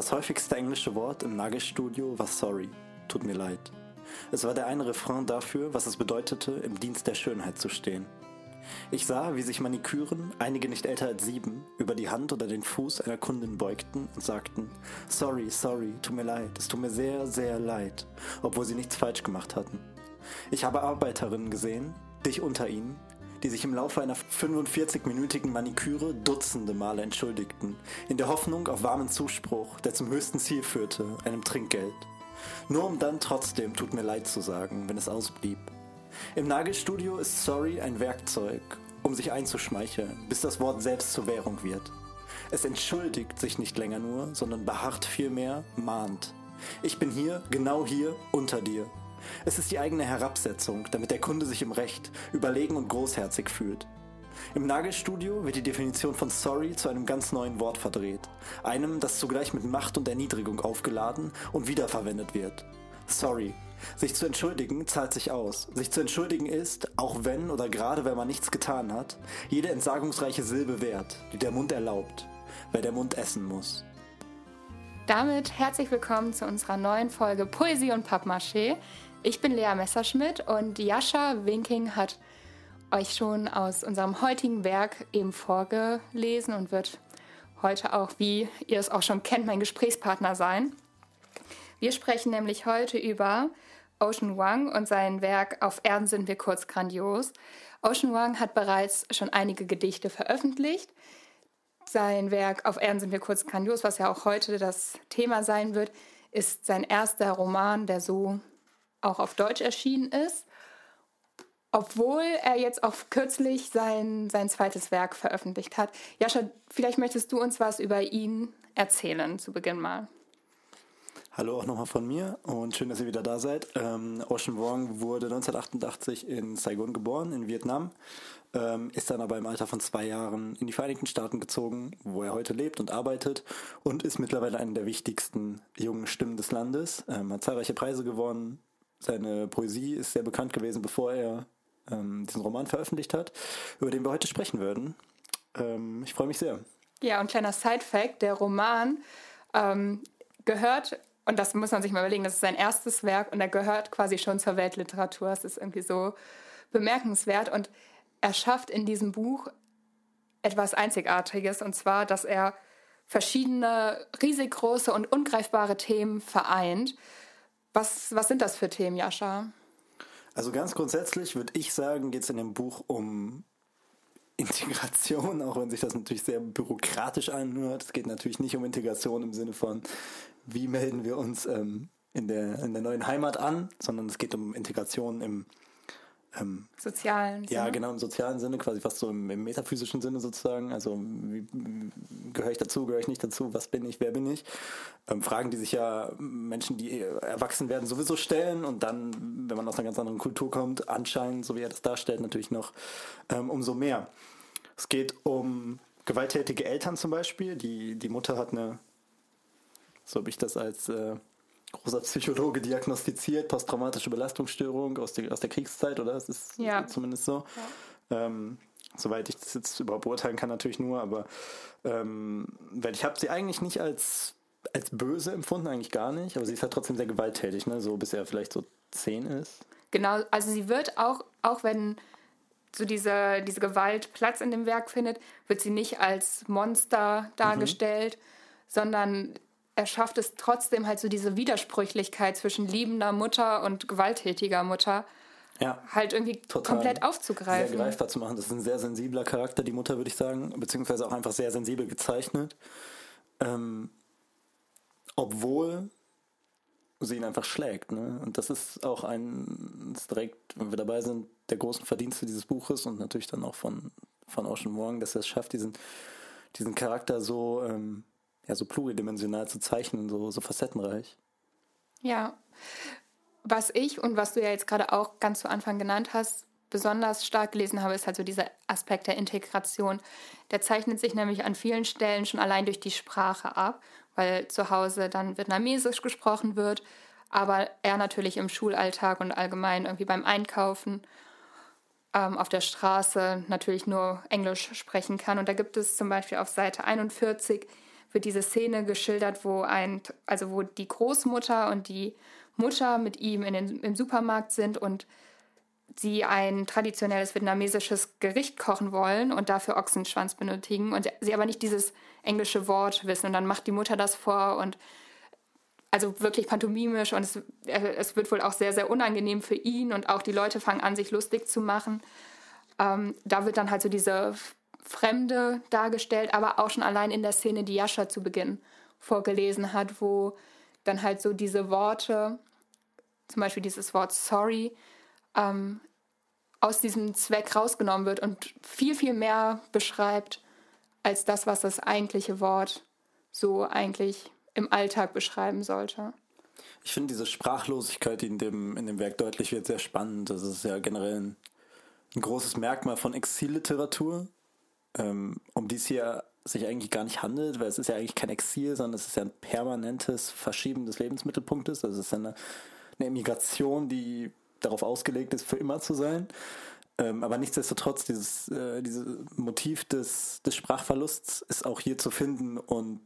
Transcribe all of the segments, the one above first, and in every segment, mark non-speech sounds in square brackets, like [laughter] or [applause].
Das häufigste englische Wort im Nagelstudio war sorry, tut mir leid. Es war der eine Refrain dafür, was es bedeutete, im Dienst der Schönheit zu stehen. Ich sah, wie sich Maniküren, einige nicht älter als sieben, über die Hand oder den Fuß einer Kundin beugten und sagten, sorry, sorry, tut mir leid, es tut mir sehr, sehr leid, obwohl sie nichts falsch gemacht hatten. Ich habe Arbeiterinnen gesehen, dich unter ihnen, die sich im Laufe einer 45-minütigen Maniküre dutzende Male entschuldigten, in der Hoffnung auf warmen Zuspruch, der zum höchsten Ziel führte, einem Trinkgeld. Nur um dann trotzdem tut mir leid zu sagen, wenn es ausblieb. Im Nagelstudio ist sorry ein Werkzeug, um sich einzuschmeicheln, bis das Wort selbst zur Währung wird. Es entschuldigt sich nicht länger nur, sondern beharrt vielmehr, mahnt. Ich bin hier, genau hier, unter dir. Es ist die eigene Herabsetzung, damit der Kunde sich im Recht, überlegen und großherzig fühlt. Im Nagelstudio wird die Definition von sorry zu einem ganz neuen Wort verdreht. Einem, das zugleich mit Macht und Erniedrigung aufgeladen und wiederverwendet wird. Sorry. Sich zu entschuldigen zahlt sich aus. Sich zu entschuldigen ist, auch wenn oder gerade wenn man nichts getan hat, jede entsagungsreiche Silbe wert, die der Mund erlaubt, weil der Mund essen muss. Damit herzlich willkommen zu unserer neuen Folge Poesie und Pappmaché. Ich bin Lea Messerschmidt und Jascha Winking hat euch schon aus unserem heutigen Werk eben vorgelesen und wird heute auch, wie ihr es auch schon kennt, mein Gesprächspartner sein. Wir sprechen nämlich heute über Ocean Wang und sein Werk Auf Erden sind wir kurz grandios. Ocean Wang hat bereits schon einige Gedichte veröffentlicht. Sein Werk Auf Erden sind wir kurz grandios, was ja auch heute das Thema sein wird, ist sein erster Roman, der so auch auf Deutsch erschienen ist, obwohl er jetzt auch kürzlich sein, sein zweites Werk veröffentlicht hat. Jascha, vielleicht möchtest du uns was über ihn erzählen zu Beginn mal. Hallo auch nochmal von mir und schön, dass ihr wieder da seid. Ähm, Ocean Wong wurde 1988 in Saigon geboren, in Vietnam, ähm, ist dann aber im Alter von zwei Jahren in die Vereinigten Staaten gezogen, wo er heute lebt und arbeitet und ist mittlerweile eine der wichtigsten jungen Stimmen des Landes, ähm, hat zahlreiche Preise gewonnen, seine Poesie ist sehr bekannt gewesen, bevor er ähm, diesen Roman veröffentlicht hat, über den wir heute sprechen würden. Ähm, ich freue mich sehr. Ja, und kleiner Side-Fact: Der Roman ähm, gehört, und das muss man sich mal überlegen, das ist sein erstes Werk und er gehört quasi schon zur Weltliteratur. Es ist irgendwie so bemerkenswert und er schafft in diesem Buch etwas Einzigartiges und zwar, dass er verschiedene riesig große und ungreifbare Themen vereint was, was sind das für Themen, Jascha? Also ganz grundsätzlich würde ich sagen, geht es in dem Buch um Integration, auch wenn sich das natürlich sehr bürokratisch anhört. Es geht natürlich nicht um Integration im Sinne von, wie melden wir uns ähm, in, der, in der neuen Heimat an, sondern es geht um Integration im ähm, sozialen Sinne? Ja, genau, im sozialen Sinne, quasi fast so im, im metaphysischen Sinne sozusagen. Also wie, gehöre ich dazu, gehöre ich nicht dazu, was bin ich, wer bin ich? Ähm, Fragen, die sich ja Menschen, die erwachsen werden, sowieso stellen und dann, wenn man aus einer ganz anderen Kultur kommt, anscheinend, so wie er das darstellt, natürlich noch ähm, umso mehr. Es geht um gewalttätige Eltern zum Beispiel. Die, die Mutter hat eine, so habe ich das als äh, großer Psychologe diagnostiziert, posttraumatische Belastungsstörung aus der, aus der Kriegszeit, oder? Das ist ja. zumindest so. Ja. Ähm, soweit ich das jetzt überhaupt beurteilen kann, natürlich nur, aber ähm, weil ich habe sie eigentlich nicht als, als böse empfunden, eigentlich gar nicht, aber sie ist halt trotzdem sehr gewalttätig, ne? so bis er vielleicht so zehn ist. Genau, also sie wird auch, auch wenn so diese, diese Gewalt Platz in dem Werk findet, wird sie nicht als Monster dargestellt, mhm. sondern er schafft es trotzdem halt so diese Widersprüchlichkeit zwischen liebender Mutter und gewalttätiger Mutter ja, halt irgendwie komplett aufzugreifen. Sehr greifbar zu machen. Das ist ein sehr sensibler Charakter, die Mutter, würde ich sagen, beziehungsweise auch einfach sehr sensibel gezeichnet. Ähm, obwohl sie ihn einfach schlägt. Ne? Und das ist auch ein, ist direkt, wenn wir dabei sind, der großen Verdienste dieses Buches und natürlich dann auch von, von Ocean Wong, dass er es schafft, diesen, diesen Charakter so ähm, ja, so pluridimensional zu zeichnen, so, so facettenreich. Ja, was ich und was du ja jetzt gerade auch ganz zu Anfang genannt hast, besonders stark gelesen habe, ist halt so dieser Aspekt der Integration. Der zeichnet sich nämlich an vielen Stellen schon allein durch die Sprache ab, weil zu Hause dann Vietnamesisch gesprochen wird, aber er natürlich im Schulalltag und allgemein irgendwie beim Einkaufen ähm, auf der Straße natürlich nur Englisch sprechen kann. Und da gibt es zum Beispiel auf Seite 41 wird diese Szene geschildert, wo ein, also wo die Großmutter und die Mutter mit ihm in den, im Supermarkt sind und sie ein traditionelles vietnamesisches Gericht kochen wollen und dafür Ochsenschwanz benötigen und sie aber nicht dieses englische Wort wissen. Und dann macht die Mutter das vor und also wirklich pantomimisch und es, äh, es wird wohl auch sehr, sehr unangenehm für ihn und auch die Leute fangen an, sich lustig zu machen. Ähm, da wird dann halt so diese Fremde dargestellt, aber auch schon allein in der Szene, die Jascha zu Beginn vorgelesen hat, wo dann halt so diese Worte, zum Beispiel dieses Wort sorry, ähm, aus diesem Zweck rausgenommen wird und viel, viel mehr beschreibt als das, was das eigentliche Wort so eigentlich im Alltag beschreiben sollte. Ich finde diese Sprachlosigkeit, die in dem, in dem Werk deutlich wird, sehr spannend. Das ist ja generell ein, ein großes Merkmal von Exilliteratur, um die es hier sich eigentlich gar nicht handelt, weil es ist ja eigentlich kein Exil, sondern es ist ja ein permanentes Verschieben des Lebensmittelpunktes. Also es ist eine, eine Emigration, die darauf ausgelegt ist, für immer zu sein. Ähm, aber nichtsdestotrotz, dieses, äh, dieses Motiv des, des Sprachverlusts ist auch hier zu finden und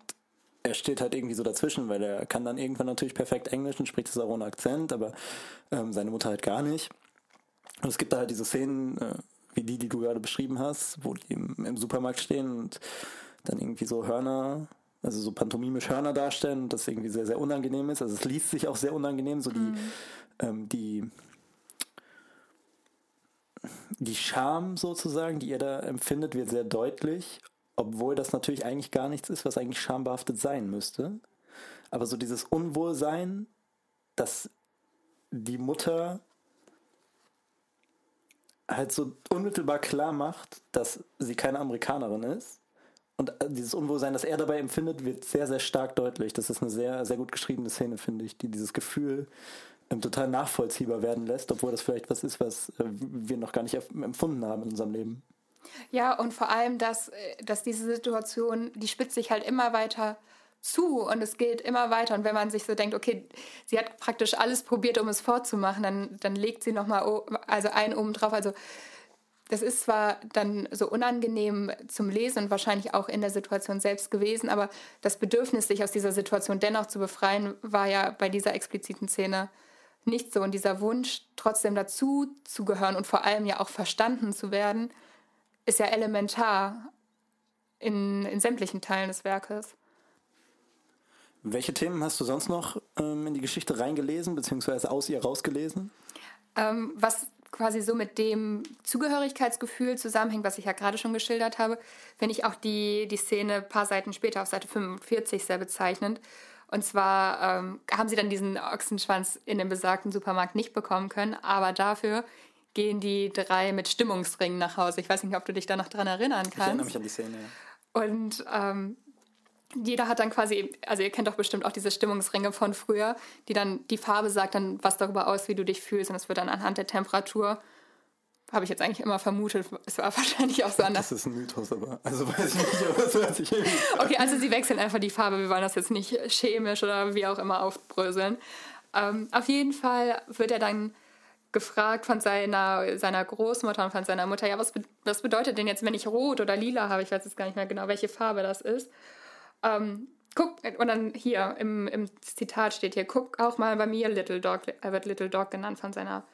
er steht halt irgendwie so dazwischen, weil er kann dann irgendwann natürlich perfekt Englisch und spricht es auch ohne Akzent, aber ähm, seine Mutter halt gar nicht. Und es gibt da halt diese Szenen, äh, wie die, die du gerade beschrieben hast, wo die im, im, Supermarkt stehen und dann irgendwie so Hörner, also so pantomimisch Hörner darstellen und das irgendwie sehr, sehr unangenehm ist. Also es liest sich auch sehr unangenehm, so die, mhm. ähm, die die Scham sozusagen, die ihr da empfindet, wird sehr deutlich, obwohl das natürlich eigentlich gar nichts ist, was eigentlich schambehaftet sein müsste. Aber so dieses Unwohlsein, dass die Mutter halt so unmittelbar klar macht, dass sie keine Amerikanerin ist. Und dieses Unwohlsein, das er dabei empfindet, wird sehr, sehr stark deutlich. Das ist eine sehr, sehr gut geschriebene Szene, finde ich, die dieses Gefühl ähm, total nachvollziehbar werden lässt, obwohl das vielleicht was ist, was äh, wir noch gar nicht empfunden haben in unserem Leben. Ja, und vor allem, dass, äh, dass diese Situation, die spitzt sich halt immer weiter zu und es geht immer weiter. Und wenn man sich so denkt, okay, sie hat praktisch alles probiert, um es vorzumachen, dann, dann legt sie nochmal also einen oben drauf. Also das ist zwar dann so unangenehm zum Lesen und wahrscheinlich auch in der Situation selbst gewesen, aber das Bedürfnis, sich aus dieser Situation dennoch zu befreien, war ja bei dieser expliziten Szene nicht so. Und dieser Wunsch, trotzdem dazu zu gehören und vor allem ja auch verstanden zu werden, ist ja elementar in, in sämtlichen Teilen des Werkes. Welche Themen hast du sonst noch ähm, in die Geschichte reingelesen, beziehungsweise aus ihr rausgelesen? Ähm, was quasi so mit dem Zugehörigkeitsgefühl zusammenhängt, was ich ja gerade schon geschildert habe, finde ich auch die, die Szene ein paar Seiten später auf Seite 45 sehr bezeichnend, und zwar ähm, haben sie dann diesen Ochsenschwanz in dem besagten Supermarkt nicht bekommen können, aber dafür gehen die drei mit Stimmungsringen nach Hause. Ich weiß nicht, ob du dich da noch dran erinnern kannst. Ich erinnere mich an die Szene, ja. Und ähm, jeder hat dann quasi, also ihr kennt doch bestimmt auch diese Stimmungsringe von früher, die dann, die Farbe sagt dann was darüber aus, wie du dich fühlst und es wird dann anhand der Temperatur habe ich jetzt eigentlich immer vermutet. Es war [laughs] wahrscheinlich auch so anders. Das ist ein Mythos, aber also weiß ich nicht, aber es hört sich irgendwie. [laughs] Okay, also sie wechseln einfach die Farbe. Wir wollen das jetzt nicht chemisch oder wie auch immer aufbröseln. Ähm, auf jeden Fall wird er dann gefragt von seiner, seiner Großmutter und von seiner Mutter, ja, was, was bedeutet denn jetzt, wenn ich rot oder lila habe? Ich weiß jetzt gar nicht mehr genau, welche Farbe das ist. Ähm, guck, und dann hier im, im Zitat steht hier, guck auch mal bei mir, Little Dog, er wird Little Dog genannt von seiner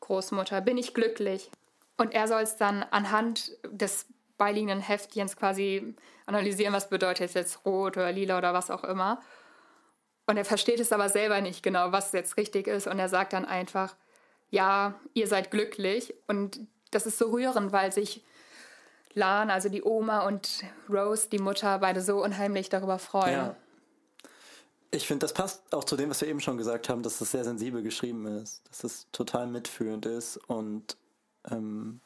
Großmutter, bin ich glücklich. Und er soll es dann anhand des beiliegenden Heftchens quasi analysieren, was bedeutet jetzt rot oder lila oder was auch immer. Und er versteht es aber selber nicht genau, was jetzt richtig ist. Und er sagt dann einfach, ja, ihr seid glücklich. Und das ist so rührend, weil sich Lan, also die Oma und Rose, die Mutter, beide so unheimlich darüber freuen. Ja. Ich finde, das passt auch zu dem, was wir eben schon gesagt haben, dass es sehr sensibel geschrieben ist, dass es total mitfühlend ist und ähm,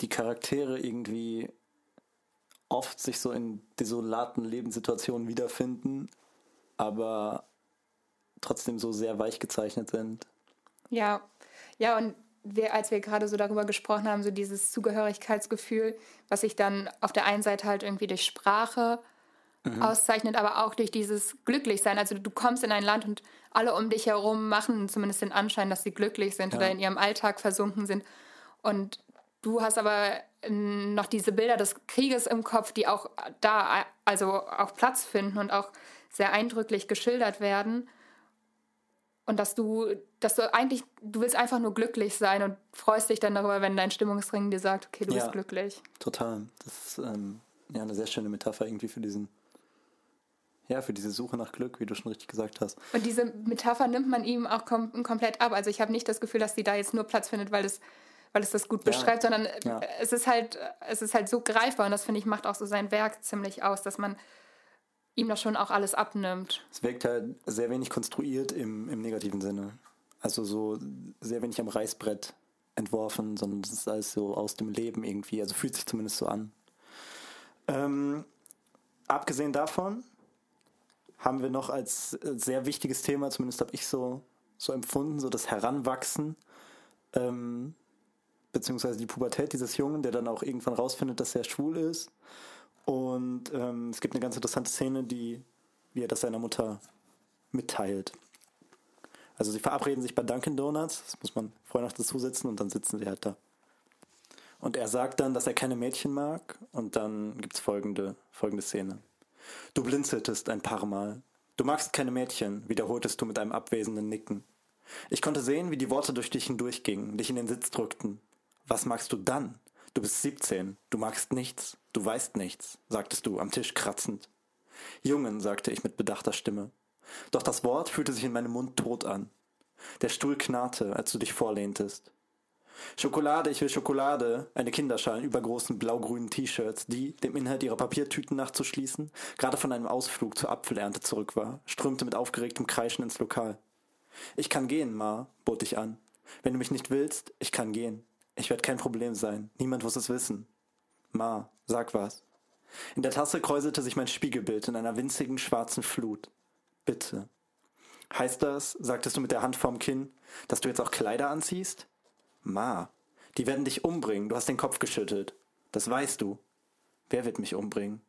die Charaktere irgendwie oft sich so in desolaten Lebenssituationen wiederfinden, aber trotzdem so sehr weich gezeichnet sind. Ja, ja, und wir, als wir gerade so darüber gesprochen haben, so dieses Zugehörigkeitsgefühl, was sich dann auf der einen Seite halt irgendwie durch Sprache mhm. auszeichnet, aber auch durch dieses Glücklichsein. Also du kommst in ein Land und alle um dich herum machen zumindest den Anschein, dass sie glücklich sind ja. oder in ihrem Alltag versunken sind. Und du hast aber noch diese Bilder des Krieges im Kopf, die auch da also auch Platz finden und auch sehr eindrücklich geschildert werden. Und dass du, dass du eigentlich, du willst einfach nur glücklich sein und freust dich dann darüber, wenn dein Stimmungsring dir sagt, okay, du ja, bist glücklich. Total. Das ist ähm, ja eine sehr schöne Metapher irgendwie für diesen, ja, für diese Suche nach Glück, wie du schon richtig gesagt hast. Und diese Metapher nimmt man ihm auch kom komplett ab. Also ich habe nicht das Gefühl, dass sie da jetzt nur Platz findet, weil es weil es das gut ja. beschreibt, sondern ja. es ist halt, es ist halt so greifbar und das finde ich macht auch so sein Werk ziemlich aus, dass man ihm das schon auch alles abnimmt. Es wirkt halt sehr wenig konstruiert im, im negativen Sinne. Also so sehr wenig am Reißbrett entworfen, sondern es ist alles so aus dem Leben irgendwie. Also fühlt sich zumindest so an. Ähm, abgesehen davon haben wir noch als sehr wichtiges Thema, zumindest habe ich so, so empfunden, so das Heranwachsen ähm, beziehungsweise die Pubertät dieses Jungen, der dann auch irgendwann rausfindet, dass er schwul ist. Und ähm, es gibt eine ganz interessante Szene, die, wie er das seiner Mutter mitteilt. Also sie verabreden sich bei Dunkin' Donuts, das muss man vorher noch dazu sitzen und dann sitzen sie halt da. Und er sagt dann, dass er keine Mädchen mag und dann gibt es folgende, folgende Szene. Du blinzeltest ein paar Mal. Du magst keine Mädchen, wiederholtest du mit einem abwesenden Nicken. Ich konnte sehen, wie die Worte durch dich hindurchgingen, dich in den Sitz drückten. Was magst du dann? Du bist 17, du magst nichts, du weißt nichts, sagtest du, am Tisch kratzend. Jungen, sagte ich mit bedachter Stimme. Doch das Wort fühlte sich in meinem Mund tot an. Der Stuhl knarrte, als du dich vorlehntest. Schokolade, ich will Schokolade, eine Kinderschar in übergroßen blau-grünen T-Shirts, die, dem Inhalt ihrer Papiertüten nachzuschließen, gerade von einem Ausflug zur Apfelernte zurück war, strömte mit aufgeregtem Kreischen ins Lokal. Ich kann gehen, Ma, bot ich an. Wenn du mich nicht willst, ich kann gehen. Ich werde kein Problem sein. Niemand muss es wissen. Ma, sag was. In der Tasse kräuselte sich mein Spiegelbild in einer winzigen schwarzen Flut. Bitte. Heißt das, sagtest du mit der Hand vorm Kinn, dass du jetzt auch Kleider anziehst? Ma, die werden dich umbringen. Du hast den Kopf geschüttelt. Das weißt du. Wer wird mich umbringen?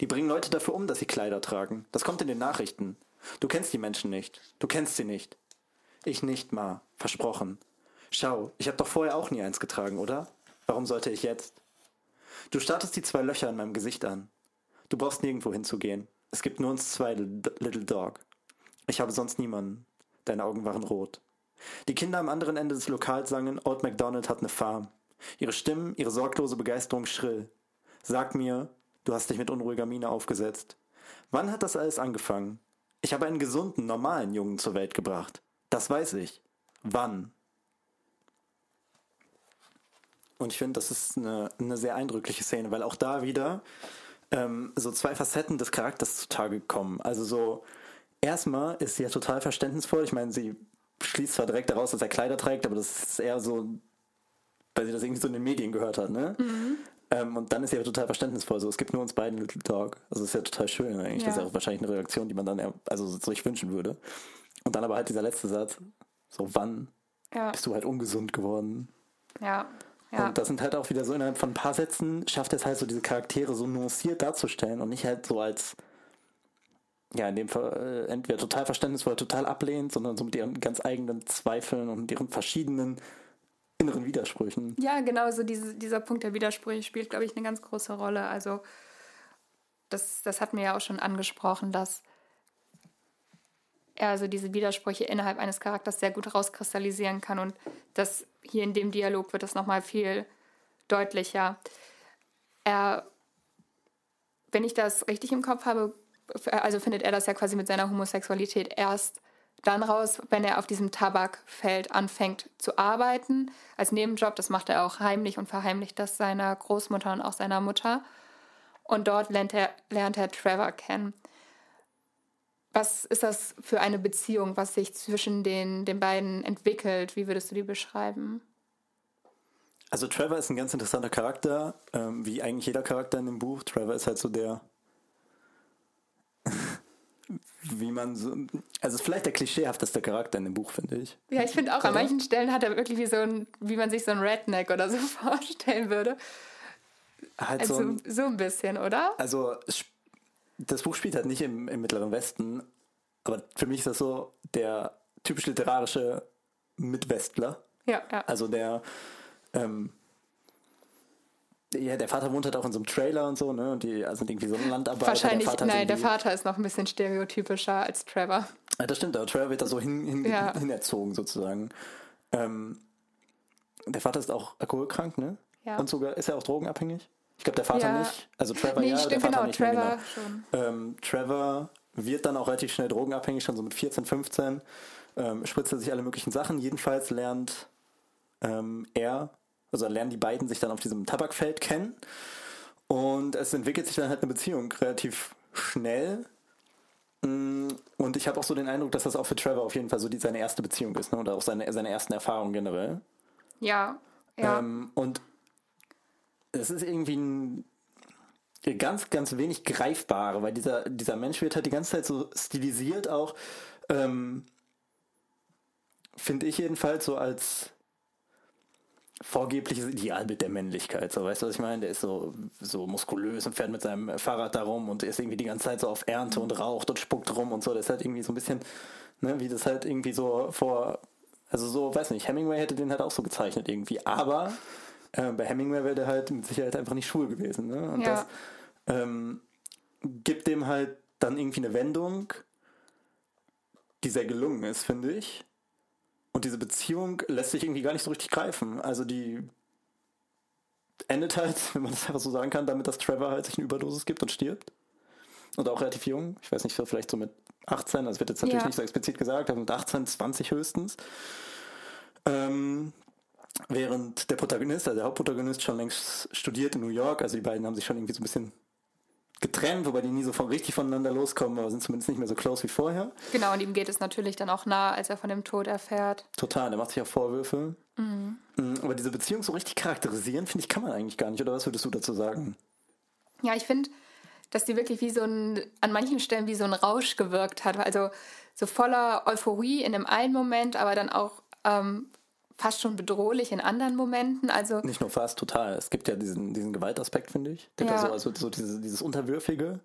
Die bringen Leute dafür um, dass sie Kleider tragen. Das kommt in den Nachrichten. Du kennst die Menschen nicht. Du kennst sie nicht. Ich nicht, Ma. Versprochen. Schau, ich habe doch vorher auch nie eins getragen, oder? Warum sollte ich jetzt? Du startest die zwei Löcher in meinem Gesicht an. Du brauchst nirgendwo hinzugehen. Es gibt nur uns zwei, Little Dog. Ich habe sonst niemanden. Deine Augen waren rot. Die Kinder am anderen Ende des Lokals sangen, Old MacDonald hat eine Farm. Ihre Stimmen, ihre sorglose Begeisterung schrill. Sag mir, du hast dich mit unruhiger Miene aufgesetzt. Wann hat das alles angefangen? Ich habe einen gesunden, normalen Jungen zur Welt gebracht. Das weiß ich. Wann? Und ich finde, das ist eine, eine sehr eindrückliche Szene, weil auch da wieder ähm, so zwei Facetten des Charakters zutage kommen. Also so, erstmal ist sie ja total verständnisvoll. Ich meine, sie schließt zwar direkt daraus, dass er Kleider trägt, aber das ist eher so, weil sie das irgendwie so in den Medien gehört hat, ne? Mhm. Ähm, und dann ist sie ja total verständnisvoll. So, es gibt nur uns beiden Little Dog. Also ist ja total schön eigentlich. Ja. Das ist ja auch wahrscheinlich eine Reaktion, die man dann also sich wünschen würde. Und dann aber halt dieser letzte Satz, so wann ja. bist du halt ungesund geworden? Ja. Ja. Und das sind halt auch wieder so innerhalb von ein paar Sätzen schafft es halt so diese Charaktere so nuanciert darzustellen und nicht halt so als ja, in dem Fall äh, entweder total verständnisvoll, total ablehnt, sondern so mit ihren ganz eigenen Zweifeln und ihren verschiedenen inneren Widersprüchen. Ja, genau, so diese, dieser Punkt der Widersprüche spielt, glaube ich, eine ganz große Rolle. Also das, das hat mir ja auch schon angesprochen, dass er also diese Widersprüche innerhalb eines Charakters sehr gut rauskristallisieren kann und das hier in dem Dialog wird das nochmal viel deutlicher. Er, wenn ich das richtig im Kopf habe, also findet er das ja quasi mit seiner Homosexualität erst dann raus, wenn er auf diesem Tabakfeld anfängt zu arbeiten, als Nebenjob. Das macht er auch heimlich und verheimlicht das seiner Großmutter und auch seiner Mutter. Und dort lernt er, lernt er Trevor kennen. Was ist das für eine Beziehung, was sich zwischen den, den beiden entwickelt? Wie würdest du die beschreiben? Also Trevor ist ein ganz interessanter Charakter, ähm, wie eigentlich jeder Charakter in dem Buch. Trevor ist halt so der, [laughs] wie man so, also vielleicht der klischeehafteste Charakter in dem Buch, finde ich. Ja, ich finde auch, an manchen Stellen hat er wirklich wie so ein, wie man sich so ein Redneck oder so [laughs] vorstellen würde. Halt also so ein, so ein bisschen, oder? Also das Buch spielt halt nicht im, im Mittleren Westen, aber für mich ist das so der typisch literarische Mitwestler. Ja, ja. Also der, ähm, ja, der Vater wohnt halt auch in so einem Trailer und so, ne? Und die also irgendwie so ein Landarbeiter. Wahrscheinlich, der nein, der Vater ist noch ein bisschen stereotypischer als Trevor. Ja, das stimmt, aber Trevor wird da so hin, hin, Ja. hinerzogen sozusagen. Ähm, der Vater ist auch alkoholkrank, ne? Ja. Und sogar, ist er auch drogenabhängig? Ich glaube, der Vater Ja. nicht. Also Trevor Nee, ja, der stimmt, Vater genau, nicht mehr, Trevor genau. schon. Ähm, Trevor wird dann auch relativ schnell drogenabhängig, schon so mit 14, 15. Ähm, spritzt er sich alle möglichen Sachen. Jedenfalls lernt ähm, er, also lernen die beiden sich dann auf diesem Tabakfeld kennen. Und es entwickelt sich dann halt eine Beziehung relativ schnell. Mm, Und ich habe auch so den Eindruck, dass das auch für Trevor auf jeden Fall so die, seine erste Beziehung ist, ne? oder auch seine, seine ersten Erfahrungen generell. Ja, ja. Ähm, und es ist irgendwie ein ganz, ganz wenig greifbare, weil dieser, dieser Mensch wird halt die ganze Zeit so stilisiert auch, ähm, finde ich jedenfalls so als vorgebliches Idealbild der Männlichkeit. So, weißt du, was ich meine? Der ist so, so muskulös und fährt mit seinem Fahrrad da rum und ist irgendwie die ganze Zeit so auf Ernte und raucht und spuckt rum und so. Das ist halt irgendwie so ein bisschen, ne, wie das halt irgendwie so vor, also so, weiß nicht, Hemingway hätte den halt auch so gezeichnet irgendwie. Aber äh, bei Hemingway wäre der halt mit Sicherheit einfach nicht schwul gewesen. Ne? Und Ja. das ähm, gibt dem halt dann irgendwie eine Wendung, die sehr gelungen ist, finde ich. Und diese Beziehung lässt sich irgendwie gar nicht so richtig greifen. Also die endet halt, [laughs] wenn man das einfach so sagen kann, damit, dass Trevor halt sich eine Überdosis gibt und stirbt. Und auch relativ jung. Ich weiß nicht, vielleicht so mit 18, das wird jetzt natürlich Ja. nicht so explizit gesagt, aber mit 18, 20 höchstens. Ähm, während der Protagonist, also der Hauptprotagonist, schon längst studiert in New York. Also die beiden haben sich schon irgendwie so ein bisschen getrennt, wobei die nie so von, richtig voneinander loskommen, aber sind zumindest nicht mehr so close wie vorher. Genau, und ihm geht es natürlich dann auch nah, als er von dem Tod erfährt. Total, der macht sich auch Vorwürfe. Mhm, Aber diese Beziehung so richtig charakterisieren, finde ich, kann man eigentlich gar nicht. Oder was würdest du dazu sagen? Ja, ich finde, dass die wirklich wie so ein, an manchen Stellen wie so ein Rausch gewirkt hat. Also so voller Euphorie in dem einen Moment, aber dann auch ähm, fast schon bedrohlich in anderen Momenten. Also Nicht nur fast, total. Es gibt ja diesen, diesen Gewaltaspekt, finde ich. Der Ja. da so, also so dieses, dieses Unterwürfige,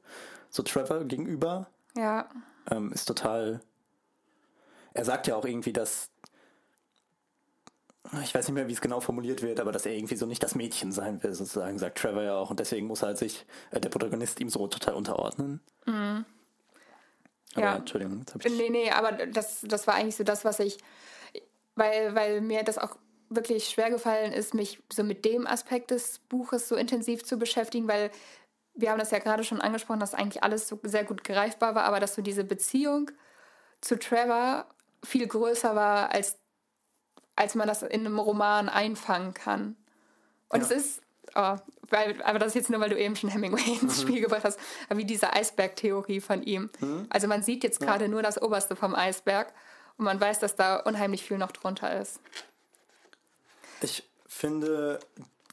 so Trevor gegenüber, ja, ähm, ist total. Er sagt ja auch irgendwie, dass. Ich weiß nicht mehr, wie es genau formuliert wird, aber dass er irgendwie so nicht das Mädchen sein will, sozusagen, sagt Trevor ja auch. Und deswegen muss halt sich äh, der Protagonist ihm so total unterordnen. Aber, Ja. Entschuldigung, jetzt hab ich. Nee, nee, aber das, das war eigentlich so das, was ich, weil, weil mir das auch wirklich schwer gefallen ist, mich so mit dem Aspekt des Buches so intensiv zu beschäftigen, weil wir haben das ja gerade schon angesprochen, dass eigentlich alles so sehr gut greifbar war, aber dass so diese Beziehung zu Trevor viel größer war, als, als man das in einem Roman einfangen kann. Und Ja. es ist, oh, weil, aber das ist jetzt nur, weil du eben schon Hemingway ins Spiel gebracht hast, wie diese Eisbergtheorie von ihm. Also man sieht jetzt gerade nur das Oberste vom Eisberg und man weiß, dass da unheimlich viel noch drunter ist. Ich finde,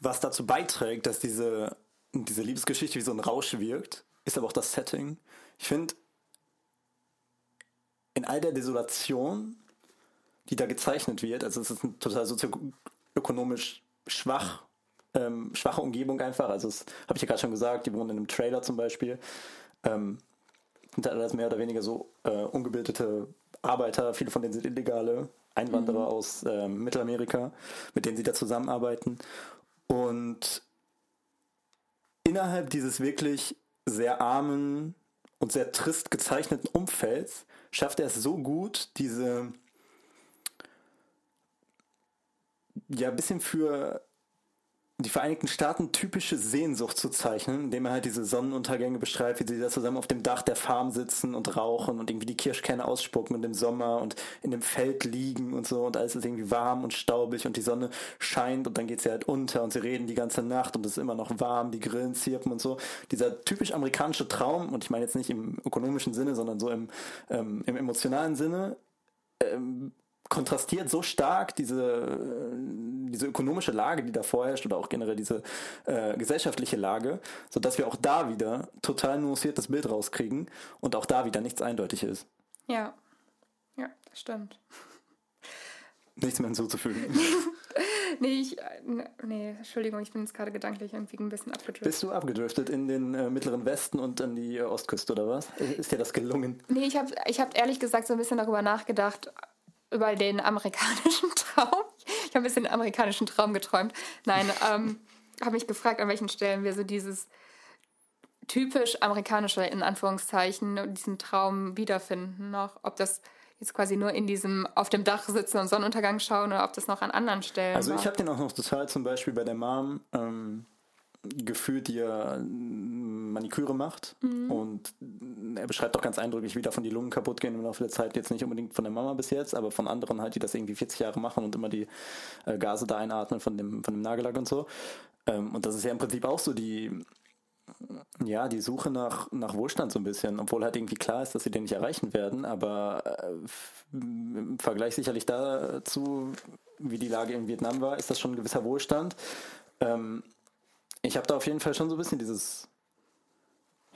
was dazu beiträgt, dass diese, diese Liebesgeschichte wie so ein Rausch wirkt, ist aber auch das Setting. Ich finde, in all der Desolation, die da gezeichnet wird, also es ist eine total sozioökonomisch schwach, ähm, schwache Umgebung einfach. Also das habe ich ja gerade schon gesagt, die wohnen in einem Trailer zum Beispiel. Ähm, sind halt alles mehr oder weniger so äh, ungebildete Arbeiter, viele von denen sind illegale Einwanderer aus ähm, Mittelamerika, mit denen sie da zusammenarbeiten. Und innerhalb dieses wirklich sehr armen und sehr trist gezeichneten Umfelds schafft er es so gut, diese ja ein bisschen für die Vereinigten Staaten typische Sehnsucht zu zeichnen, indem er halt diese Sonnenuntergänge beschreibt, wie sie da zusammen auf dem Dach der Farm sitzen und rauchen und irgendwie die Kirschkerne ausspucken und im Sommer und in dem Feld liegen und so und alles ist irgendwie warm und staubig und die Sonne scheint und dann geht sie halt unter und sie reden die ganze Nacht und es ist immer noch warm, die Grillen zirpen und so. Dieser typisch amerikanische Traum, und ich meine jetzt nicht im ökonomischen Sinne, sondern so im, ähm, im emotionalen Sinne, ähm, kontrastiert so stark diese, äh, diese ökonomische Lage, die da vorherrscht oder auch generell diese äh, gesellschaftliche Lage, sodass wir auch da wieder total nuanciertes Bild rauskriegen und auch da wieder nichts eindeutig ist. Ja, ja, das stimmt. Nichts mehr hinzuzufügen. [laughs] Nee, ich, äh, nee, Entschuldigung, ich bin jetzt gerade gedanklich irgendwie ein bisschen abgedriftet. Bist du abgedriftet in den äh, mittleren Westen und an die äh, Ostküste oder was? Ist dir das gelungen? Nee, ich habe ich hab ehrlich gesagt so ein bisschen darüber nachgedacht, über den amerikanischen [laughs] Traum. Ich habe ein bisschen den amerikanischen Traum geträumt. Nein, ähm, habe mich gefragt, an welchen Stellen wir so dieses typisch amerikanische, in Anführungszeichen, diesen Traum wiederfinden noch. Ob das jetzt quasi nur in diesem auf dem Dach sitzen und Sonnenuntergang schauen oder ob das noch an anderen Stellen Also war. ich habe den auch noch total zum Beispiel bei der Mom ähm, gefühlt, die ja Maniküre macht und er beschreibt auch ganz eindrücklich, wie davon die Lungen kaputt gehen im Laufe der Zeit. Jetzt nicht unbedingt von der Mama bis jetzt, aber von anderen halt, die das irgendwie 40 Jahre machen und immer die äh, Gase da einatmen von dem, von dem Nagellack und so. Ähm, und das ist ja im Prinzip auch so die, ja, die Suche nach, nach Wohlstand so ein bisschen, obwohl halt irgendwie klar ist, dass sie den nicht erreichen werden, aber äh, im Vergleich sicherlich dazu, wie die Lage in Vietnam war, ist das schon ein gewisser Wohlstand. Ähm, ich habe da auf jeden Fall schon so ein bisschen dieses,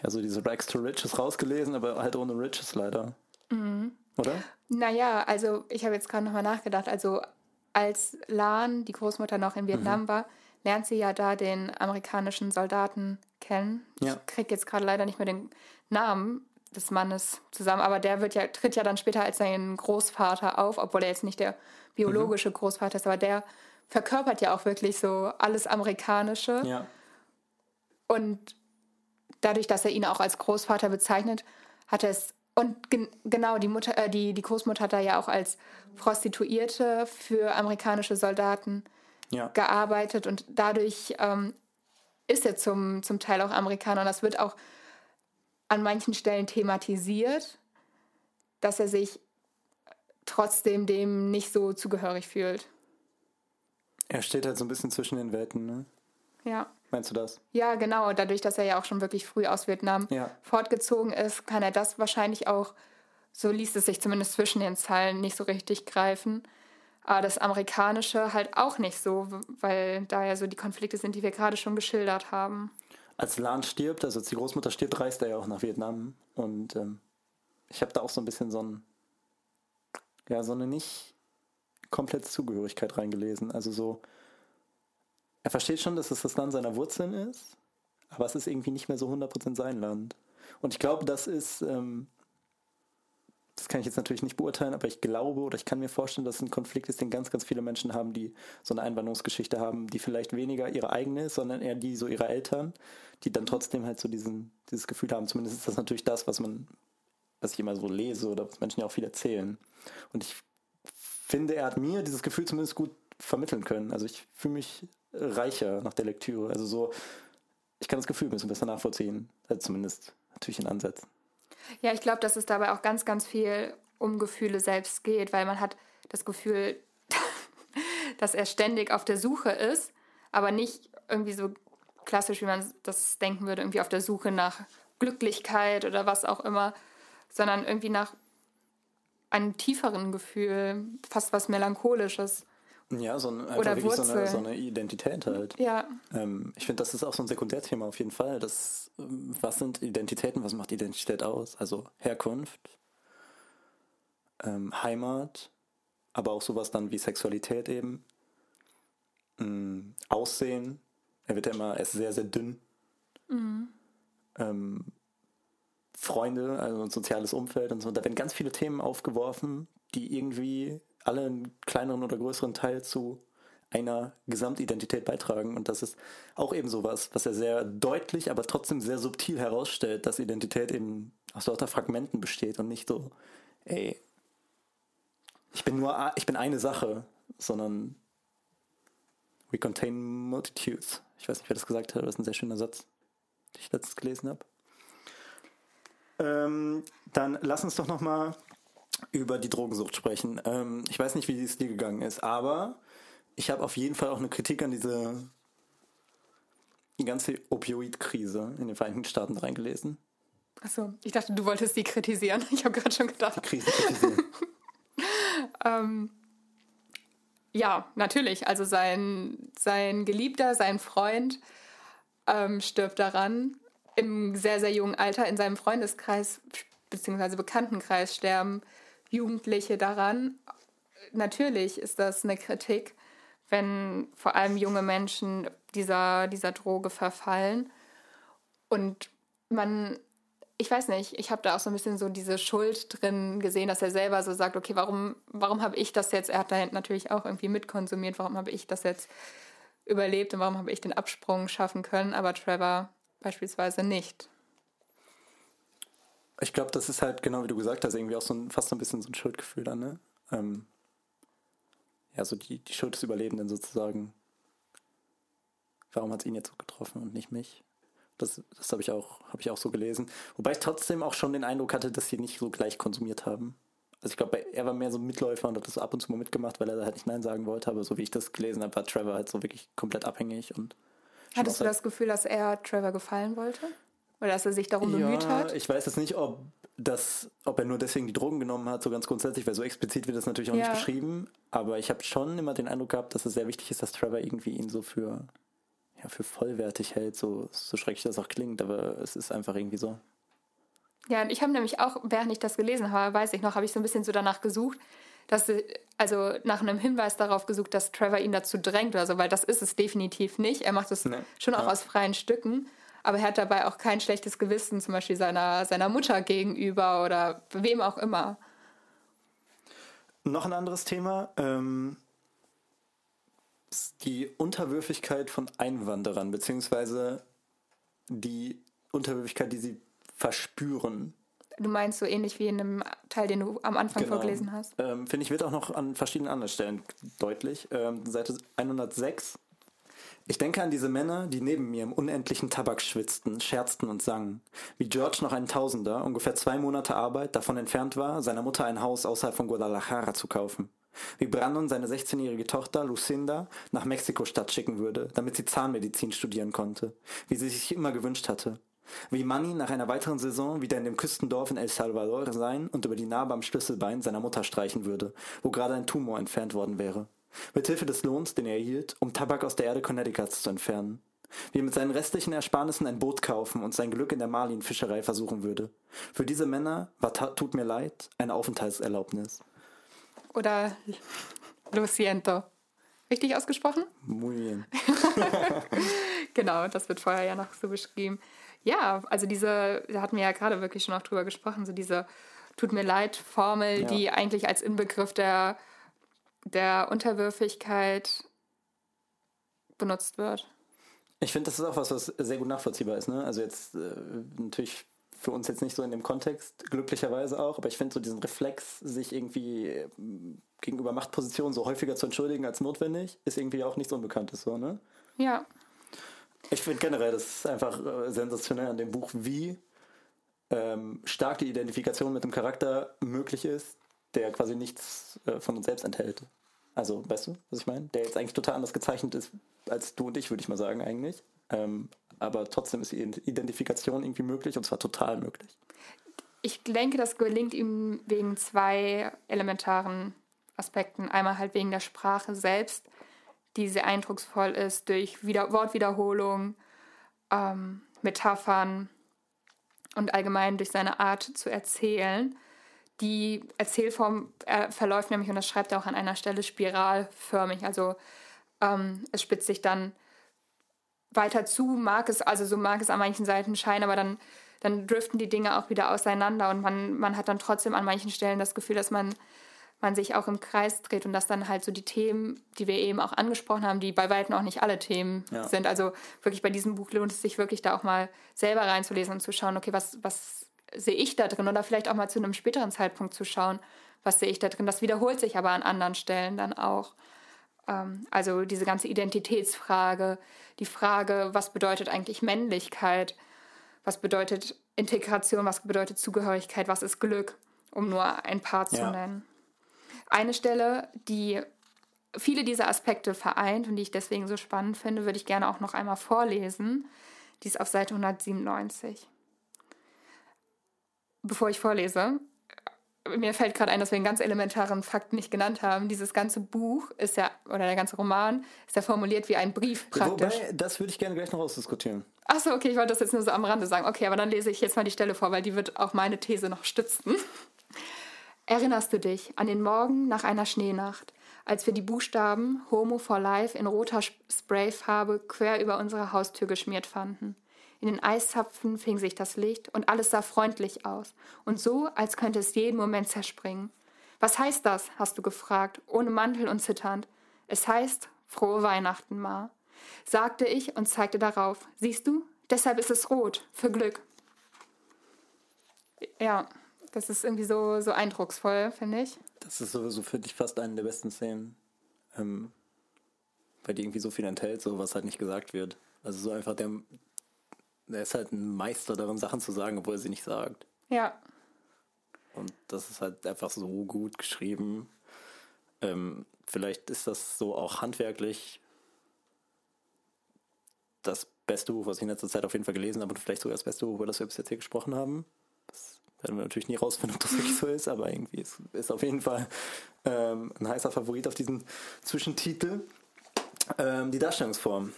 ja, so diese Rags to Riches rausgelesen, aber halt ohne Riches leider. Oder? Naja, also ich habe jetzt gerade nochmal nachgedacht. Also als Lan, die Großmutter, noch in Vietnam Mhm. war, lernt sie ja da den amerikanischen Soldaten kennen. Ja. Ich kriege jetzt gerade leider nicht mehr den Namen des Mannes zusammen, aber der wird ja, tritt ja dann später als sein Großvater auf, obwohl er jetzt nicht der biologische Großvater ist, aber der verkörpert ja auch wirklich so alles Amerikanische. Ja. Und dadurch, dass er ihn auch als Großvater bezeichnet, hat er es. Und gen genau, die, Mutter, äh, die, die Großmutter hat da ja auch als Prostituierte für amerikanische Soldaten Ja. gearbeitet und dadurch ähm, ist er zum, zum Teil auch Amerikaner. Und das wird auch an manchen Stellen thematisiert, dass er sich trotzdem dem nicht so zugehörig fühlt. Er steht halt so ein bisschen zwischen den Welten, ne? Ja. Meinst du das? Ja, genau. Dadurch, dass er ja auch schon wirklich früh aus Vietnam Ja. fortgezogen ist, kann er das wahrscheinlich auch, so liest es sich zumindest zwischen den Zeilen, nicht so richtig greifen. Aber das Amerikanische halt auch nicht so, weil da ja so die Konflikte sind, die wir gerade schon geschildert haben. Als Lan stirbt, also als die Großmutter stirbt, reist er ja auch nach Vietnam. Und ähm, ich habe da auch so ein bisschen so ein, ja, so eine nicht komplette Zugehörigkeit reingelesen. Also so, er versteht schon, dass es das Land seiner Wurzeln ist, aber es ist irgendwie nicht mehr so 100% sein Land. Und ich glaube, das ist, ähm, das kann ich jetzt natürlich nicht beurteilen, aber ich glaube oder ich kann mir vorstellen, dass es ein Konflikt ist, den ganz, ganz viele Menschen haben, die so eine Einwanderungsgeschichte haben, die vielleicht weniger ihre eigene ist, sondern eher die so ihrer Eltern, die dann trotzdem halt so diesen, dieses Gefühl haben. Zumindest ist das natürlich das, was man, was ich immer so lese oder was Menschen ja auch viel erzählen. Und ich finde, er hat mir dieses Gefühl zumindest gut vermitteln können. Also ich fühle mich reicher nach der Lektüre. Also so, ich kann das Gefühl ein bisschen besser nachvollziehen. Also zumindest natürlich in Ansätzen. Ja, ich glaube, dass es dabei auch ganz, ganz viel um Gefühle selbst geht, weil man hat das Gefühl, [laughs] dass er ständig auf der Suche ist, aber nicht irgendwie so klassisch, wie man das denken würde, irgendwie auf der Suche nach Glücklichkeit oder was auch immer, sondern irgendwie nach einem tieferen Gefühl, fast was Melancholisches. Ja, so, ein, Oder wirklich so eine, so eine Identität halt. Ja, Ähm, ich finde, das ist auch so ein Sekundärthema auf jeden Fall. Das, ähm, was sind Identitäten, was macht Identität aus? Also Herkunft, ähm, Heimat, aber auch sowas dann wie Sexualität eben. Ähm, Aussehen. Er wird ja immer, er ist sehr, sehr dünn. Ähm, Freunde, also ein soziales Umfeld und so. Da werden ganz viele Themen aufgeworfen, die irgendwie alle einen kleineren oder größeren Teil zu einer Gesamtidentität beitragen. Und das ist auch eben sowas, was er sehr deutlich, aber trotzdem sehr subtil herausstellt, dass Identität eben aus lauter Fragmenten besteht und nicht so, ey, ich bin nur, ich bin eine Sache, sondern we contain multitudes. Ich weiß nicht, wer das gesagt hat, aber das ist ein sehr schöner Satz, den ich letztens gelesen habe. Ähm, dann lass uns doch noch mal über die Drogensucht sprechen. Ähm, ich weiß nicht, wie es dir gegangen ist, aber ich habe auf jeden Fall auch eine Kritik an diese die ganze Opioid-Krise in den Vereinigten Staaten reingelesen. achso, ich dachte, du wolltest sie kritisieren. [laughs] Ich habe gerade schon gedacht. Krise kritisieren. [laughs] Ja, natürlich. Also sein, sein Geliebter, sein Freund ähm, stirbt daran. Im sehr, sehr jungen Alter in seinem Freundeskreis bzw. Bekanntenkreis sterben Jugendliche daran. Natürlich ist das eine Kritik, wenn vor allem junge Menschen dieser, dieser Droge verfallen. Und man, ich weiß nicht, ich habe da auch so ein bisschen so diese Schuld drin gesehen, dass er selber so sagt, okay, warum, warum habe ich das jetzt, er hat da natürlich auch irgendwie mitkonsumiert, warum habe ich das jetzt überlebt und warum habe ich den Absprung schaffen können, aber Trevor beispielsweise nicht. Ich glaube, das ist halt genau wie du gesagt hast, irgendwie auch so ein, fast so ein bisschen so ein Schuldgefühl dann, ne? Ähm, ja, so die, die Schuld des Überlebenden sozusagen. Warum hat es ihn jetzt so getroffen und nicht mich? Das, das habe ich, auch, hab ich auch so gelesen. Wobei ich trotzdem auch schon den Eindruck hatte, dass sie nicht so gleich konsumiert haben. Also ich glaube, er war mehr so ein Mitläufer und hat das ab und zu mal mitgemacht, weil er da halt nicht Nein sagen wollte. Aber so wie ich das gelesen habe, war Trevor halt so wirklich komplett abhängig. Und Hattest du das Gefühl, dass er Trevor gefallen wollte? Oder dass er sich darum ja, bemüht hat? Ich weiß jetzt nicht, ob, das, ob er nur deswegen die Drogen genommen hat, so ganz grundsätzlich, weil so explizit wird das natürlich auch ja. nicht beschrieben. Aber ich habe schon immer den Eindruck gehabt, dass es sehr wichtig ist, dass Trevor irgendwie ihn so für ja, für vollwertig hält, so, so schrecklich das auch klingt, aber es ist einfach irgendwie so. Ja, und ich habe nämlich auch, während ich das gelesen habe, weiß ich noch, habe ich so ein bisschen so danach gesucht, dass, also nach einem Hinweis darauf gesucht, dass Trevor ihn dazu drängt oder so, weil das ist es definitiv nicht. Er macht es nee. schon auch ja. aus freien Stücken, aber er hat dabei auch kein schlechtes Gewissen, zum Beispiel seiner, seiner Mutter gegenüber oder wem auch immer. Noch ein anderes Thema. Ähm, die Unterwürfigkeit von Einwanderern, beziehungsweise die Unterwürfigkeit, die sie verspüren. Du meinst so ähnlich wie in einem Teil, den du am Anfang genau. vorgelesen hast? Ähm, Finde ich, wird auch noch an verschiedenen anderen Stellen deutlich. Ähm, Seite 106. Ich denke an diese Männer, die neben mir im unendlichen Tabak schwitzten, scherzten und sangen. Wie George noch ein Tausender, ungefähr zwei Monate Arbeit, davon entfernt war, seiner Mutter ein Haus außerhalb von Guadalajara zu kaufen wie Brandon seine 16-jährige Tochter Lucinda nach Mexiko-Stadt schicken würde, damit sie Zahnmedizin studieren konnte, wie sie sich immer gewünscht hatte. Wie Manny nach einer weiteren Saison wieder in dem Küstendorf in El Salvador sein und über die Narbe am Schlüsselbein seiner Mutter streichen würde, wo gerade ein Tumor entfernt worden wäre. Mit Hilfe des Lohns, den er erhielt, um Tabak aus der Erde Connecticuts zu entfernen. Wie er mit seinen restlichen Ersparnissen ein Boot kaufen und sein Glück in der Marlinfischerei versuchen würde. Für diese Männer war Tut mir leid eine Aufenthaltserlaubnis oder lo siento. Richtig ausgesprochen? Muy bien. [laughs] genau, das wird vorher ja noch so beschrieben. Ja, also diese, da hatten wir ja gerade wirklich schon auch drüber gesprochen, so diese Tut mir leid Formel, ja. die eigentlich als Inbegriff der, der Unterwürfigkeit benutzt wird. Ich finde, das ist auch was, was sehr gut nachvollziehbar ist. Ne? Also jetzt äh, natürlich für uns jetzt nicht so in dem Kontext, glücklicherweise auch, aber ich finde so diesen Reflex, sich irgendwie ähm, gegenüber Machtpositionen so häufiger zu entschuldigen als notwendig, ist irgendwie auch nichts Unbekanntes so, ne? Ja. Ich finde generell, das ist einfach äh, sensationell an dem Buch, wie ähm, stark die Identifikation mit dem Charakter möglich ist, der quasi nichts äh, von uns selbst enthält. Also, weißt du, was ich meine? Der jetzt eigentlich total anders gezeichnet ist als du und ich, würde ich mal sagen, eigentlich. Ähm, aber trotzdem ist die Identifikation irgendwie möglich und zwar total möglich. Ich denke, das gelingt ihm wegen zwei elementaren Aspekten. Einmal halt wegen der Sprache selbst, die sehr eindrucksvoll ist, durch Wieder Wortwiederholung, ähm, Metaphern und allgemein durch seine Art zu erzählen. Die Erzählform äh, verläuft nämlich, und das schreibt er auch an einer Stelle, spiralförmig. Also ähm, es spitzt sich dann weiter zu, mag es, also so mag es an manchen Seiten scheinen, aber dann, dann driften die Dinge auch wieder auseinander und man, man hat dann trotzdem an manchen Stellen das Gefühl, dass man, man sich auch im Kreis dreht und dass dann halt so die Themen, die wir eben auch angesprochen haben, die bei weitem auch nicht alle Themen ja. sind. Also wirklich bei diesem Buch lohnt es sich wirklich da auch mal selber reinzulesen und zu schauen, okay, was, was sehe ich da drin oder vielleicht auch mal zu einem späteren Zeitpunkt zu schauen, was sehe ich da drin. Das wiederholt sich aber an anderen Stellen dann auch. Ähm, also diese ganze Identitätsfrage, die Frage, was bedeutet eigentlich Männlichkeit, was bedeutet Integration, was bedeutet Zugehörigkeit, was ist Glück, um nur ein paar zu ja. nennen. Eine Stelle, die viele dieser Aspekte vereint und die ich deswegen so spannend finde, würde ich gerne auch noch einmal vorlesen. Die ist auf Seite 197. Bevor ich vorlese, mir fällt gerade ein, dass wir einen ganz elementaren Fakt nicht genannt haben. Dieses ganze Buch ist ja, oder der ganze Roman, ist ja formuliert wie ein Brief praktisch. Wobei, das würde ich gerne gleich noch ausdiskutieren. Achso, okay, ich wollte das jetzt nur so am Rande sagen. Okay, aber dann lese ich jetzt mal die Stelle vor, weil die wird auch meine These noch stützen. [laughs] Erinnerst du dich an den Morgen nach einer Schneenacht, als wir die Buchstaben Homo for Life in roter Sprayfarbe quer über unsere Haustür geschmiert fanden? In den Eiszapfen fing sich das Licht und alles sah freundlich aus und so, als könnte es jeden Moment zerspringen. Was heißt das? hast du gefragt, ohne Mantel und zitternd. Es heißt, frohe Weihnachten, Ma. sagte ich und zeigte darauf. Siehst du? Deshalb ist es rot, für Glück. Ja, das ist irgendwie so, so eindrucksvoll, finde ich. Das ist sowieso für dich fast eine der besten Szenen, ähm, weil die irgendwie so viel enthält, so was halt nicht gesagt wird. Also so einfach der, der ist halt ein Meister darin, Sachen zu sagen, obwohl er sie nicht sagt. Ja. Und das ist halt einfach so gut geschrieben. Ähm, vielleicht ist das so auch handwerklich das beste Buch, was ich in letzter Zeit auf jeden Fall gelesen habe und vielleicht sogar das beste Buch, über das wir bis jetzt hier gesprochen haben. Das werden wir natürlich nie rausfinden, ob das wirklich so ist, aber irgendwie ist, ist auf jeden Fall ähm, ein heißer Favorit auf diesen Zwischentitel. Ähm, die Darstellungsform.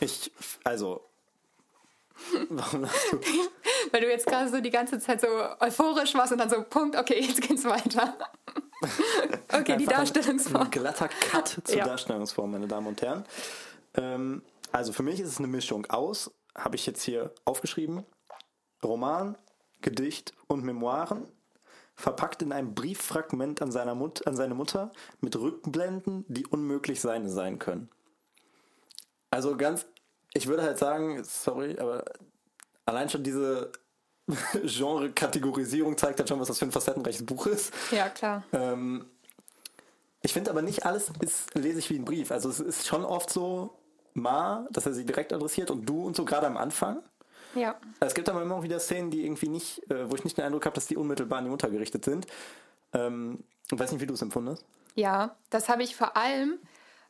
Ich, also, warum hast du? [laughs] Weil du jetzt gerade so die ganze Zeit so euphorisch warst und dann so, Punkt, okay, jetzt geht's weiter. [laughs] okay, die Darstellungsform. Ein glatter Cut [laughs] zur ja. Darstellungsform, meine Damen und Herren. Ähm, also für mich ist es eine Mischung aus, habe ich jetzt hier aufgeschrieben, Roman, Gedicht und Memoiren, verpackt in einem Brieffragment an, seiner Mut an seine Mutter mit Rückblenden, die unmöglich seine sein können. Also ganz, ich würde halt sagen, sorry, aber allein schon diese [laughs] Genre-Kategorisierung zeigt halt schon, was das für ein facettenreiches Buch ist. Ja, klar. Ähm, ich finde aber nicht alles ist, lese ich wie ein Brief. Also es ist schon oft so, Ma, dass er sie direkt adressiert und du und so gerade am Anfang. Ja. Es gibt aber immer auch wieder Szenen, die irgendwie nicht, äh, wo ich nicht den Eindruck habe, dass die unmittelbar an die Mutter gerichtet sind. Ähm, ich weiß nicht, wie du es empfundest. Ja, das habe ich vor allem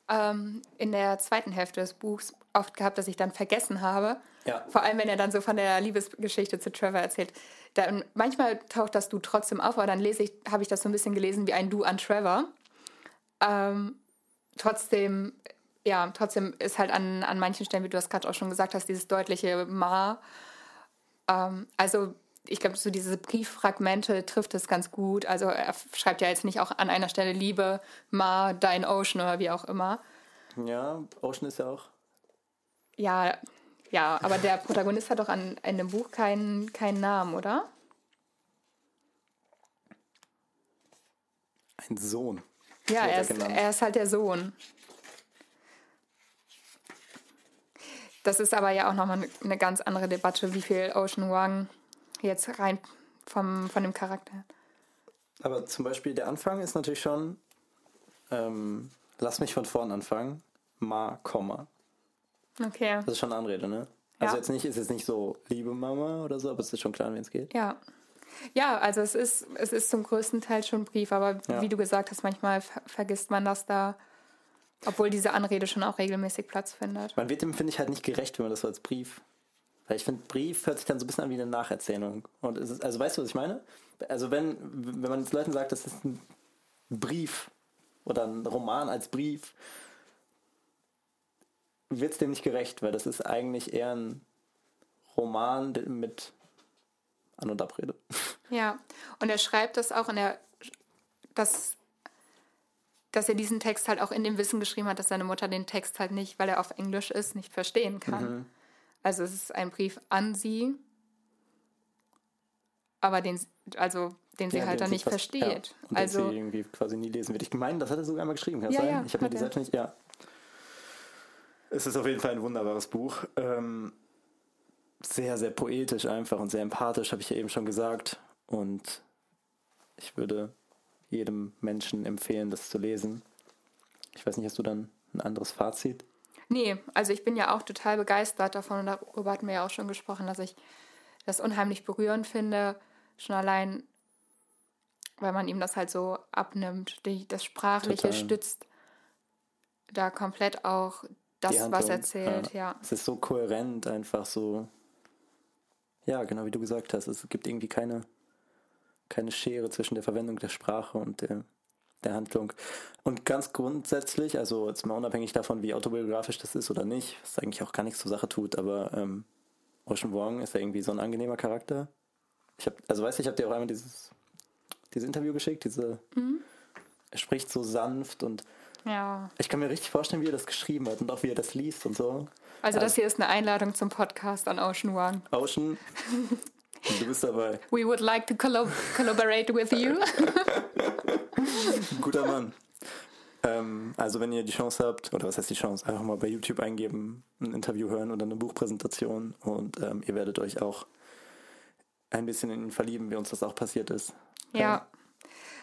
ähm, in der zweiten Hälfte des Buchs oft gehabt, dass ich dann vergessen habe. Ja. Vor allem, wenn er dann so von der Liebesgeschichte zu Trevor erzählt. Dann, manchmal taucht das Du trotzdem auf, aber dann lese ich, habe ich das so ein bisschen gelesen wie ein Du an Trevor. Ähm, trotzdem ja, trotzdem ist halt an, an manchen Stellen, wie du das gerade auch schon gesagt hast, dieses deutliche Ma. Ähm, also ich glaube, so diese Brieffragmente trifft es ganz gut. Also er schreibt ja jetzt nicht auch an einer Stelle Liebe, Ma, dein Ocean oder wie auch immer. Ja, Ocean ist ja auch. Ja, ja, aber der Protagonist hat doch an, in dem Buch keinen, keinen Namen, oder? Ein Sohn. Ja, er ist, er ist halt der Sohn. Das ist aber ja auch nochmal eine ganz andere Debatte, wie viel Ocean Wang jetzt rein vom, von dem Charakter hat. Aber zum Beispiel der Anfang ist natürlich schon, ähm, lass mich von vorn anfangen, Ma, Komma. Okay. Das ist schon eine Anrede, ne? Also ja. jetzt nicht, ist jetzt nicht so, liebe Mama oder so, aber es ist schon klar, wie es geht. Ja. Ja, also es ist, es ist zum größten Teil schon ein Brief, aber ja. wie du gesagt hast, manchmal vergisst man, dass da obwohl diese Anrede schon auch regelmäßig Platz findet. Man wird dem, finde ich, halt nicht gerecht, wenn man das so als Brief. Weil ich finde, Brief hört sich dann so ein bisschen an wie eine Nacherzählung. Und ist, also weißt du, was ich meine? Also wenn, wenn man jetzt Leuten sagt, das ist ein Brief oder ein Roman als Brief, wird es dem nicht gerecht, weil das ist eigentlich eher ein Roman mit An- und Abrede. [laughs] Ja, und er schreibt das auch in der, das dass er diesen Text halt auch in dem Wissen geschrieben hat, dass seine Mutter den Text halt nicht, weil er auf Englisch ist, nicht verstehen kann. Mhm. Also es ist ein Brief an sie, aber den, also den sie ja, halt dann nicht fast, versteht. Ja, und also den sie irgendwie quasi nie lesen wird. Ich meine, das hat er sogar einmal geschrieben, kann ja, sein? ich habe mir die Seite nicht, ja. Es ist auf jeden Fall ein wunderbares Buch. Ähm, sehr, sehr poetisch einfach und sehr empathisch, habe ich ja eben schon gesagt. Und ich würde jedem Menschen empfehlen, das zu lesen. Ich weiß nicht, hast du dann ein anderes Fazit? Nee, also ich bin ja auch total begeistert davon und darüber hatten wir ja auch schon gesprochen, dass ich das unheimlich berührend finde, schon allein, weil man ihm das halt so abnimmt. Die, das Sprachliche total. stützt da komplett auch das, was erzählt, ja. ja. Es ist so kohärent, einfach so. Ja, genau wie du gesagt hast, es gibt irgendwie keine keine Schere zwischen der Verwendung der Sprache und der, der Handlung. Und ganz grundsätzlich, also jetzt mal unabhängig davon, wie autobiografisch das ist oder nicht, was eigentlich auch gar nichts zur Sache tut, aber ähm, Ocean Wong ist ja irgendwie so ein angenehmer Charakter. Ich hab, also weißt du, ich habe dir auch einmal dieses, dieses Interview geschickt, diese, mhm. er spricht so sanft und ja. ich kann mir richtig vorstellen, wie er das geschrieben hat und auch wie er das liest und so. Also, das hier ist eine Einladung zum Podcast an Ocean Wong. Ocean, Du bist dabei. We would like to collab collaborate with you. [laughs] Guter Mann. Ähm, also wenn ihr die Chance habt, oder was heißt die Chance, einfach mal bei YouTube eingeben, ein Interview hören oder eine Buchpräsentation und ähm, ihr werdet euch auch ein bisschen in ihn verlieben, wie uns das auch passiert ist. Ja.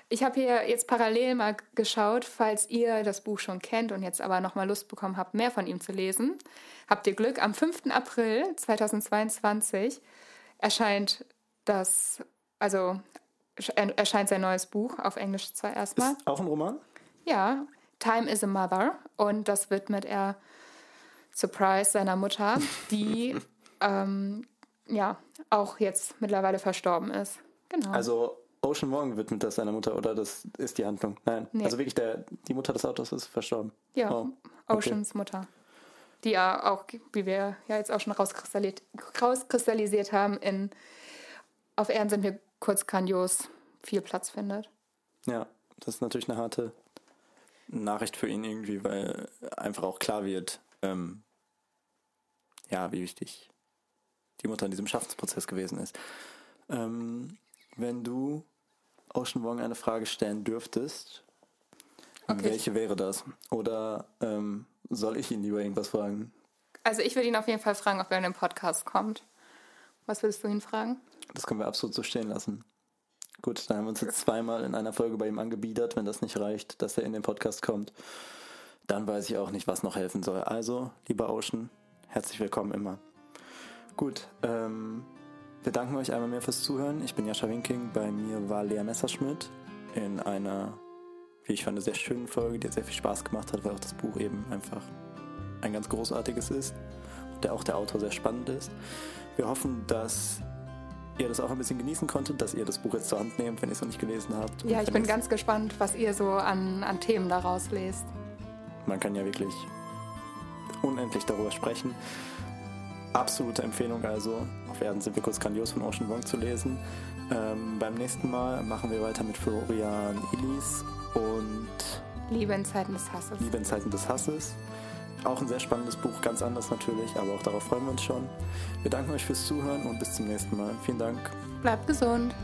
Ich habe hier jetzt parallel mal geschaut, falls ihr das Buch schon kennt und jetzt aber nochmal Lust bekommen habt, mehr von ihm zu lesen. Habt ihr Glück, am 5. April 2022 erscheint das, also erscheint sein neues Buch, auf Englisch zwar erstmal. Ist auch ein Roman? Ja, Time is a Mother. Und das widmet er Surprise seiner Mutter, die [laughs] ähm, ja auch jetzt mittlerweile verstorben ist. Genau. Also Ocean Wong widmet das seiner Mutter oder das ist die Handlung? Nein. Nee. Also wirklich der, die Mutter des Autors ist verstorben. Ja, oh. Oceans okay. Mutter. Die ja auch, wie wir ja jetzt auch schon rauskristallisiert, rauskristallisiert haben, in Auf Erden sind wir kurz grandios viel Platz findet. Ja, das ist natürlich eine harte Nachricht für ihn irgendwie, weil einfach auch klar wird, ähm, ja, wie wichtig die Mutter in diesem Schaffensprozess gewesen ist. Ähm, wenn du Ocean Wong eine Frage stellen dürftest, okay. welche wäre das? Oder ähm, soll ich ihn lieber irgendwas fragen? Also ich würde ihn auf jeden Fall fragen, ob er in den Podcast kommt. Was würdest du ihn fragen? Das können wir absolut so stehen lassen. Gut, dann haben wir uns jetzt zweimal in einer Folge bei ihm angebiedert. Wenn das nicht reicht, dass er in den Podcast kommt, dann weiß ich auch nicht, was noch helfen soll. Also, lieber Ocean, herzlich willkommen immer. Gut, ähm, wir danken euch einmal mehr fürs Zuhören. Ich bin Jascha Winking, bei mir war Lea Messerschmidt in einer, wie ich fand, sehr schönen Folge, die sehr viel Spaß gemacht hat, weil auch das Buch eben einfach ein ganz großartiges ist und der auch der Autor sehr spannend ist. Wir hoffen, dass ihr das auch ein bisschen genießen konntet, dass ihr das Buch jetzt zur Hand nehmt, wenn ihr es noch nicht gelesen habt. Ja, ich bin ganz gespannt, was ihr so an, an Themen daraus lest. Man kann ja wirklich unendlich darüber sprechen. Absolute Empfehlung also, auf Erden sind wir kurz grandios von Ocean Wong zu lesen. Ähm, beim nächsten Mal machen wir weiter mit Florian Illis und Liebe in Zeiten des Hasses. Liebe in Zeiten des Hasses. Auch ein sehr spannendes Buch, ganz anders natürlich, aber auch darauf freuen wir uns schon. Wir danken euch fürs Zuhören und bis zum nächsten Mal. Vielen Dank. Bleibt gesund.